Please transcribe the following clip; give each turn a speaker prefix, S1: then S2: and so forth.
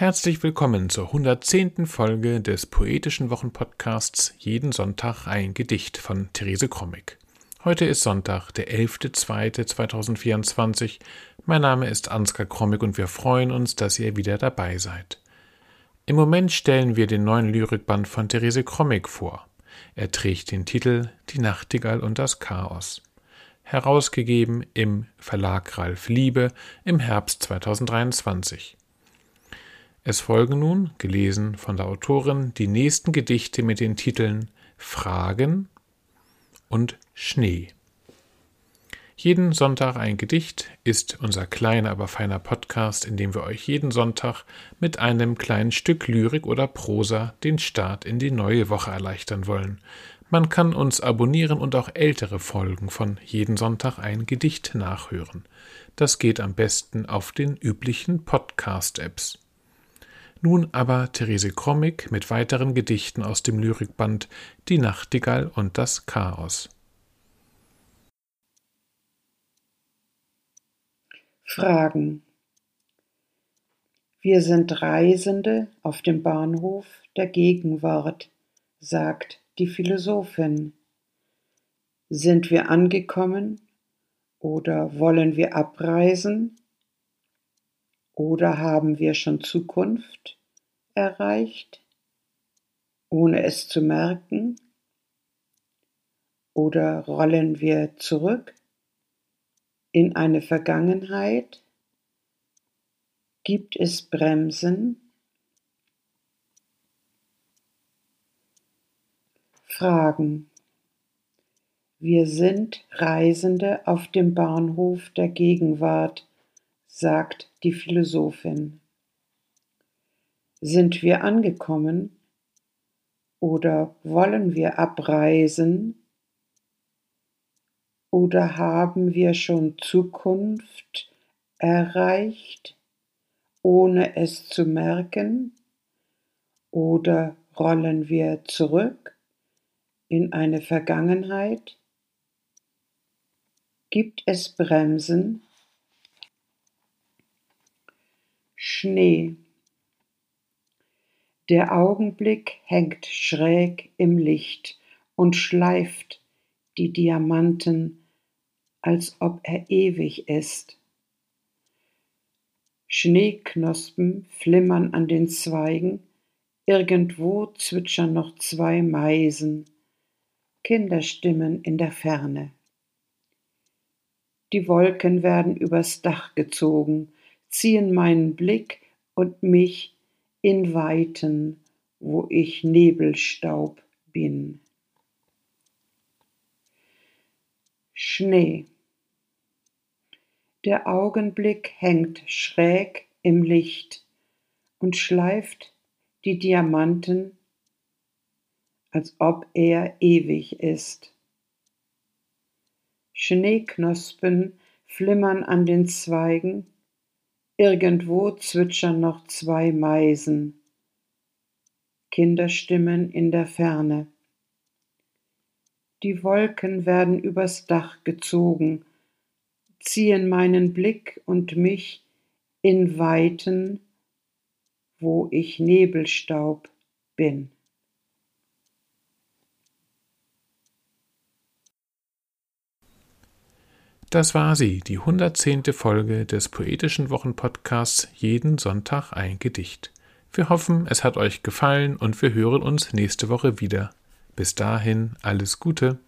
S1: Herzlich willkommen zur 110. Folge des Poetischen Wochenpodcasts Jeden Sonntag ein Gedicht von Therese Krommig. Heute ist Sonntag, der 11.02.2024. Mein Name ist Ansgar Krommig und wir freuen uns, dass ihr wieder dabei seid. Im Moment stellen wir den neuen Lyrikband von Therese Krommig vor. Er trägt den Titel Die Nachtigall und das Chaos. Herausgegeben im Verlag Ralf Liebe im Herbst 2023. Es folgen nun, gelesen von der Autorin, die nächsten Gedichte mit den Titeln Fragen und Schnee. Jeden Sonntag ein Gedicht ist unser kleiner, aber feiner Podcast, in dem wir euch jeden Sonntag mit einem kleinen Stück Lyrik oder Prosa den Start in die neue Woche erleichtern wollen. Man kann uns abonnieren und auch ältere Folgen von jeden Sonntag ein Gedicht nachhören. Das geht am besten auf den üblichen Podcast-Apps. Nun aber Therese Krommig mit weiteren Gedichten aus dem Lyrikband Die Nachtigall und das Chaos.
S2: Fragen Wir sind Reisende auf dem Bahnhof der Gegenwart, sagt die Philosophin. Sind wir angekommen oder wollen wir abreisen? Oder haben wir schon Zukunft erreicht, ohne es zu merken? Oder rollen wir zurück in eine Vergangenheit? Gibt es Bremsen? Fragen. Wir sind Reisende auf dem Bahnhof der Gegenwart sagt die Philosophin. Sind wir angekommen oder wollen wir abreisen oder haben wir schon Zukunft erreicht, ohne es zu merken? Oder rollen wir zurück in eine Vergangenheit? Gibt es Bremsen Schnee. Der Augenblick hängt schräg im Licht und schleift die Diamanten, als ob er ewig ist. Schneeknospen flimmern an den Zweigen, irgendwo zwitschern noch zwei Meisen, Kinderstimmen in der Ferne. Die Wolken werden übers Dach gezogen, ziehen meinen Blick und mich in Weiten, wo ich Nebelstaub bin. Schnee. Der Augenblick hängt schräg im Licht und schleift die Diamanten, als ob er ewig ist. Schneeknospen flimmern an den Zweigen, Irgendwo zwitschern noch zwei Meisen. Kinderstimmen in der Ferne. Die Wolken werden übers Dach gezogen, ziehen meinen Blick und mich in Weiten, wo ich Nebelstaub bin.
S1: Das war sie, die 110. Folge des Poetischen Wochenpodcasts Jeden Sonntag ein Gedicht. Wir hoffen, es hat euch gefallen und wir hören uns nächste Woche wieder. Bis dahin alles Gute.